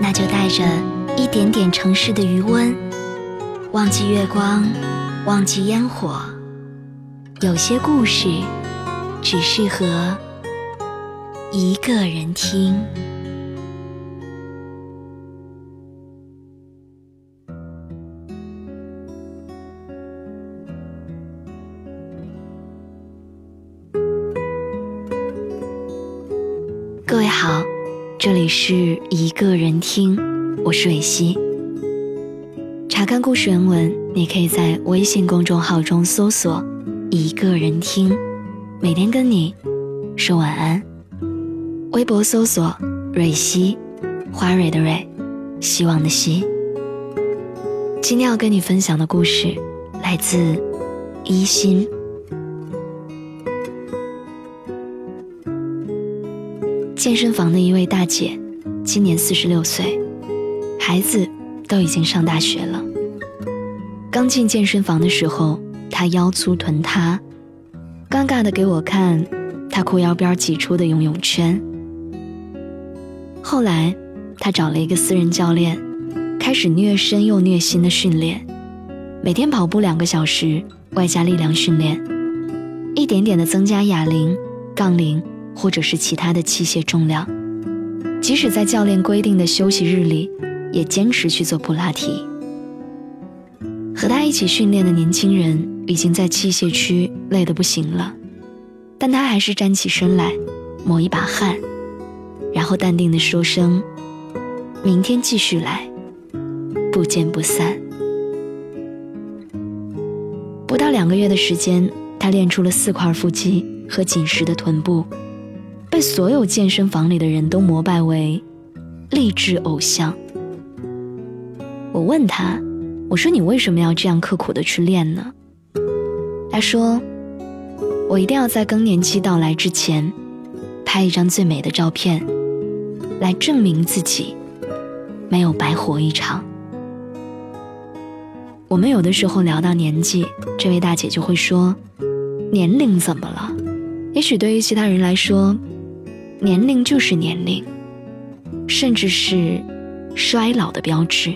那就带着一点点城市的余温，忘记月光，忘记烟火。有些故事只适合一个人听。这里是一个人听，我是蕊希。查看故事原文，你可以在微信公众号中搜索“一个人听”，每天跟你说晚安。微博搜索“蕊希”，花蕊的蕊，希望的希。今天要跟你分享的故事来自一心。健身房的一位大姐，今年四十六岁，孩子都已经上大学了。刚进健身房的时候，她腰粗臀塌，尴尬的给我看她裤腰边挤出的游泳圈。后来，她找了一个私人教练，开始虐身又虐心的训练，每天跑步两个小时，外加力量训练，一点点的增加哑铃、杠铃。或者是其他的器械重量，即使在教练规定的休息日里，也坚持去做普拉提。和他一起训练的年轻人已经在器械区累得不行了，但他还是站起身来，抹一把汗，然后淡定地说声：“明天继续来，不见不散。”不到两个月的时间，他练出了四块腹肌和紧实的臀部。被所有健身房里的人都膜拜为励志偶像。我问他：“我说你为什么要这样刻苦的去练呢？”他说：“我一定要在更年期到来之前，拍一张最美的照片，来证明自己没有白活一场。”我们有的时候聊到年纪，这位大姐就会说：“年龄怎么了？也许对于其他人来说。”年龄就是年龄，甚至是衰老的标志。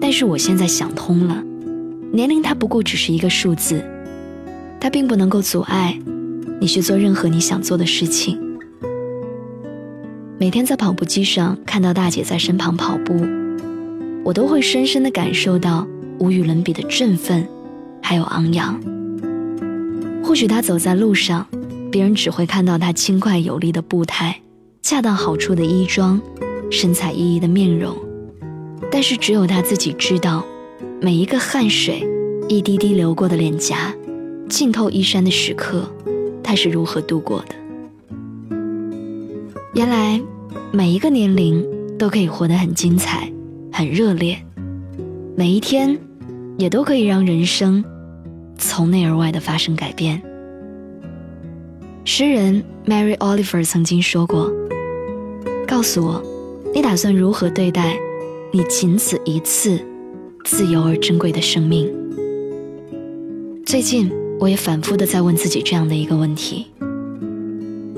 但是我现在想通了，年龄它不过只是一个数字，它并不能够阻碍你去做任何你想做的事情。每天在跑步机上看到大姐在身旁跑步，我都会深深的感受到无与伦比的振奋，还有昂扬。或许她走在路上。别人只会看到她轻快有力的步态，恰到好处的衣装，神采奕奕的面容。但是只有她自己知道，每一个汗水一滴滴流过的脸颊，浸透衣衫的时刻，她是如何度过的。原来，每一个年龄都可以活得很精彩，很热烈，每一天，也都可以让人生从内而外的发生改变。诗人 Mary Oliver 曾经说过：“告诉我，你打算如何对待你仅此一次自由而珍贵的生命？”最近，我也反复的在问自己这样的一个问题：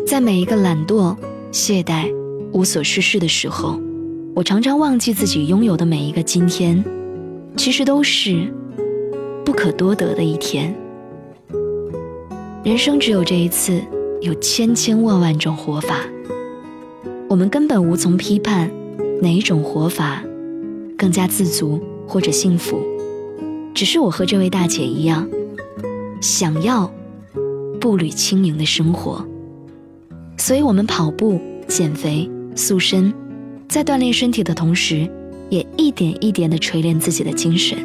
在每一个懒惰、懈怠、无所事事的时候，我常常忘记自己拥有的每一个今天，其实都是不可多得的一天。人生只有这一次。有千千万万种活法，我们根本无从批判哪一种活法更加自足或者幸福。只是我和这位大姐一样，想要步履轻盈的生活，所以我们跑步、减肥、塑身，在锻炼身体的同时，也一点一点地锤炼自己的精神，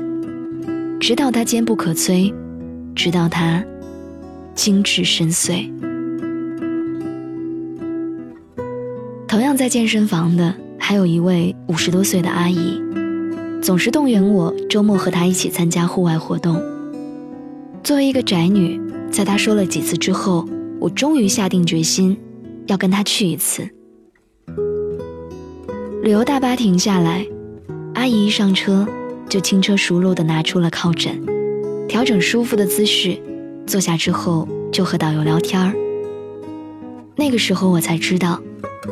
直到它坚不可摧，直到它精致深邃。同样在健身房的还有一位五十多岁的阿姨，总是动员我周末和她一起参加户外活动。作为一个宅女，在她说了几次之后，我终于下定决心要跟她去一次。旅游大巴停下来，阿姨一上车就轻车熟路地拿出了靠枕，调整舒服的姿势，坐下之后就和导游聊天儿。那个时候我才知道，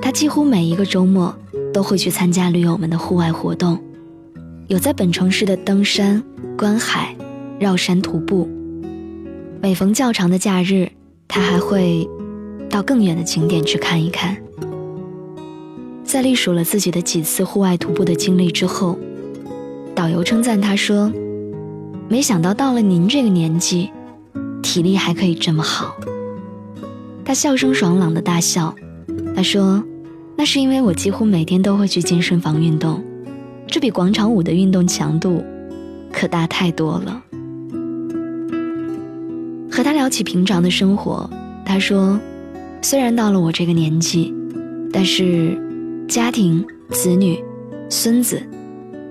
他几乎每一个周末都会去参加驴友们的户外活动，有在本城市的登山、观海、绕山徒步。每逢较长的假日，他还会到更远的景点去看一看。在历数了自己的几次户外徒步的经历之后，导游称赞他说：“没想到到了您这个年纪，体力还可以这么好。”他笑声爽朗的大笑，他说：“那是因为我几乎每天都会去健身房运动，这比广场舞的运动强度可大太多了。”和他聊起平常的生活，他说：“虽然到了我这个年纪，但是……”家庭、子女、孙子，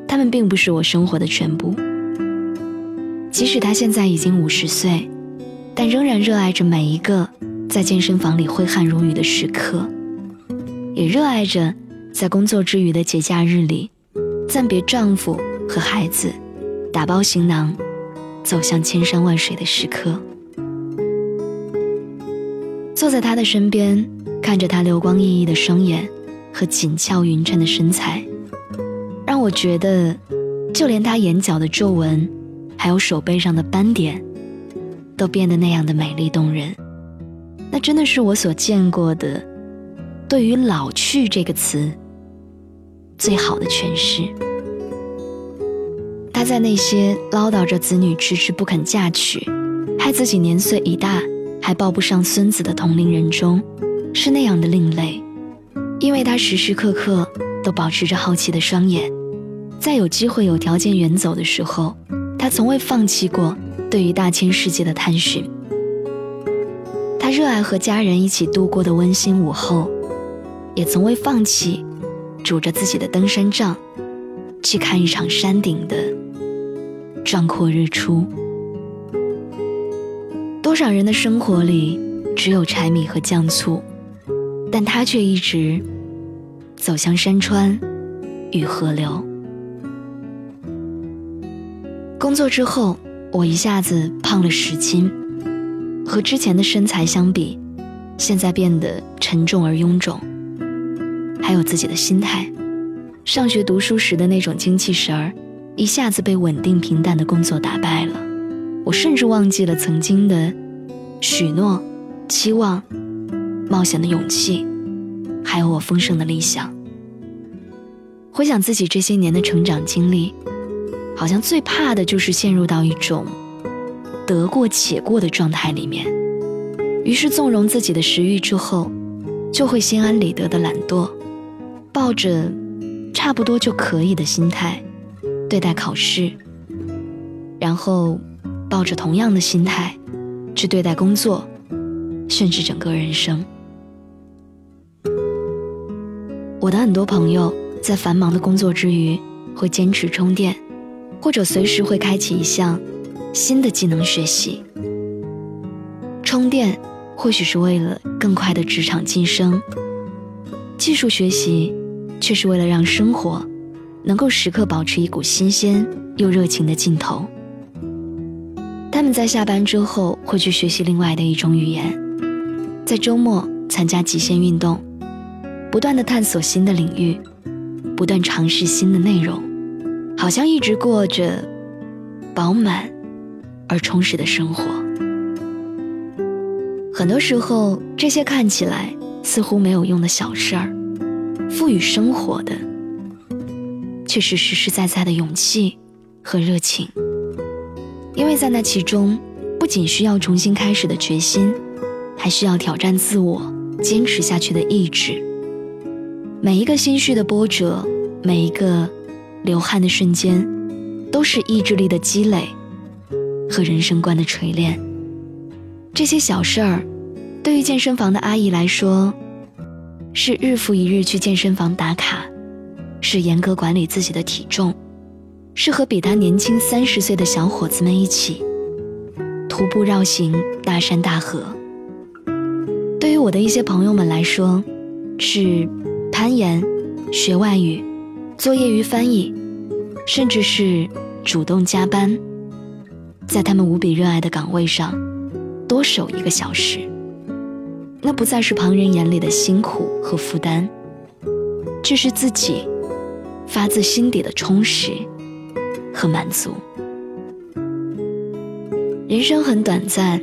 他们并不是我生活的全部。即使他现在已经五十岁，但仍然热爱着每一个在健身房里挥汗如雨的时刻，也热爱着在工作之余的节假日里，暂别丈夫和孩子，打包行囊，走向千山万水的时刻。坐在他的身边，看着他流光溢溢的双眼。和紧俏匀称的身材，让我觉得，就连他眼角的皱纹，还有手背上的斑点，都变得那样的美丽动人。那真的是我所见过的，对于“老去”这个词最好的诠释。他在那些唠叨着子女迟迟不肯嫁娶，害自己年岁已大还抱不上孙子的同龄人中，是那样的另类。因为他时时刻刻都保持着好奇的双眼，在有机会、有条件远走的时候，他从未放弃过对于大千世界的探寻。他热爱和家人一起度过的温馨午后，也从未放弃拄着自己的登山杖，去看一场山顶的壮阔日出。多少人的生活里只有柴米和酱醋，但他却一直。走向山川与河流。工作之后，我一下子胖了十斤，和之前的身材相比，现在变得沉重而臃肿。还有自己的心态，上学读书时的那种精气神儿，一下子被稳定平淡的工作打败了。我甚至忘记了曾经的许诺、期望、冒险的勇气。还有我丰盛的理想。回想自己这些年的成长经历，好像最怕的就是陷入到一种得过且过的状态里面。于是纵容自己的食欲之后，就会心安理得的懒惰，抱着差不多就可以的心态对待考试，然后抱着同样的心态去对待工作，甚至整个人生。我的很多朋友在繁忙的工作之余，会坚持充电，或者随时会开启一项新的技能学习。充电或许是为了更快的职场晋升，技术学习却是为了让生活能够时刻保持一股新鲜又热情的劲头。他们在下班之后会去学习另外的一种语言，在周末参加极限运动。不断的探索新的领域，不断尝试新的内容，好像一直过着饱满而充实的生活。很多时候，这些看起来似乎没有用的小事儿，赋予生活的，却是实实在在的勇气和热情。因为在那其中，不仅需要重新开始的决心，还需要挑战自我、坚持下去的意志。每一个心绪的波折，每一个流汗的瞬间，都是意志力的积累和人生观的锤炼。这些小事儿，对于健身房的阿姨来说，是日复一日去健身房打卡，是严格管理自己的体重，是和比他年轻三十岁的小伙子们一起徒步绕行大山大河。对于我的一些朋友们来说，是攀岩、学外语、做业余翻译，甚至是主动加班，在他们无比热爱的岗位上多守一个小时。那不再是旁人眼里的辛苦和负担，这是自己发自心底的充实和满足。人生很短暂。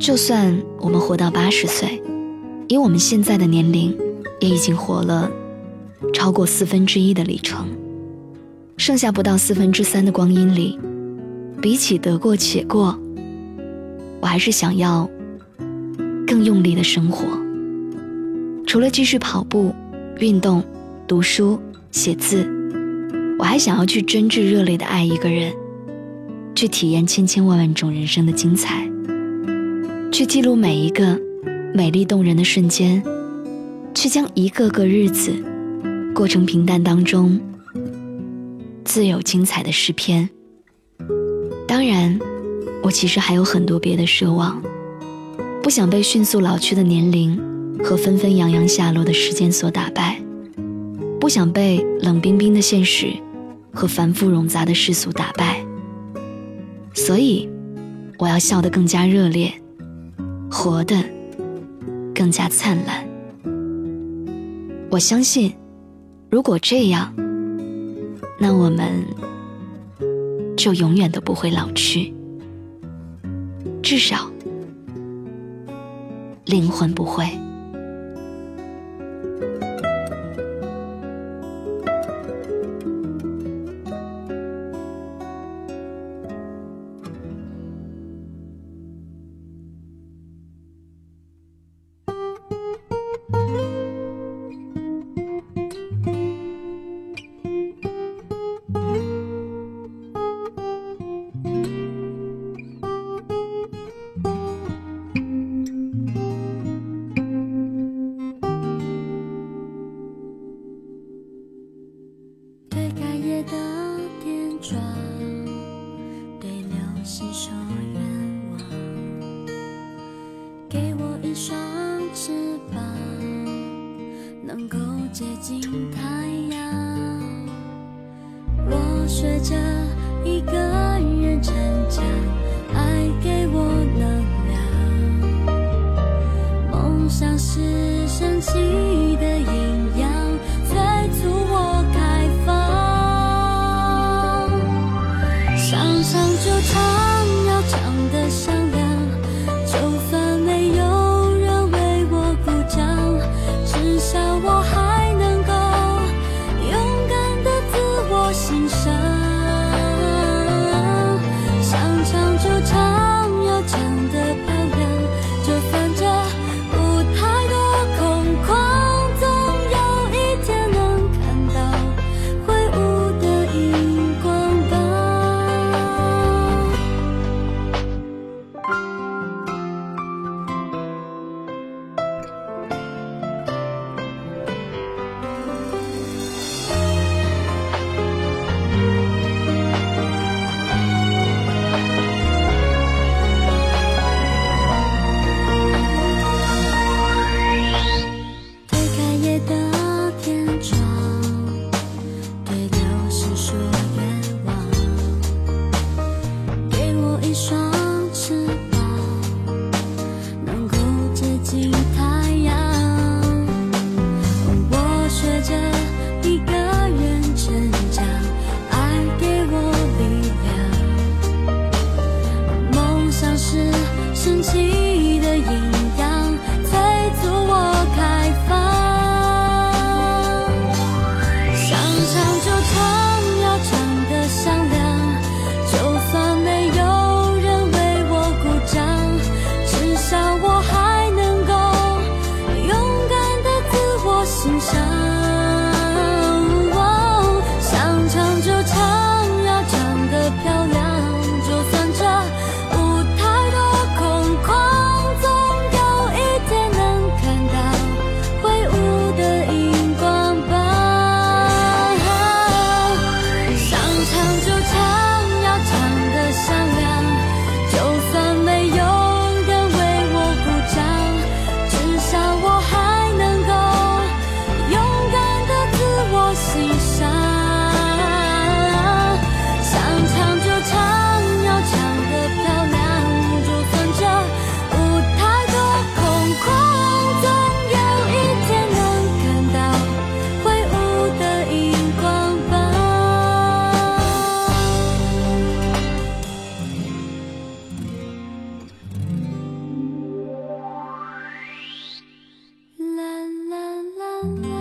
就算我们活到八十岁，以我们现在的年龄，也已经活了超过四分之一的里程。剩下不到四分之三的光阴里，比起得过且过，我还是想要更用力的生活。除了继续跑步、运动、读书、写字，我还想要去真挚热烈的爱一个人，去体验千千万万种人生的精彩。去记录每一个美丽动人的瞬间，去将一个个日子过成平淡当中自有精彩的诗篇。当然，我其实还有很多别的奢望，不想被迅速老去的年龄和纷纷扬扬下落的时间所打败，不想被冷冰冰的现实和繁复冗杂的世俗打败。所以，我要笑得更加热烈。活得更加灿烂。我相信，如果这样，那我们就永远都不会老去，至少灵魂不会。说愿望，给我一双翅膀，能够接近太阳。我学着一个人成长，爱给我能量。梦想是神奇。 아!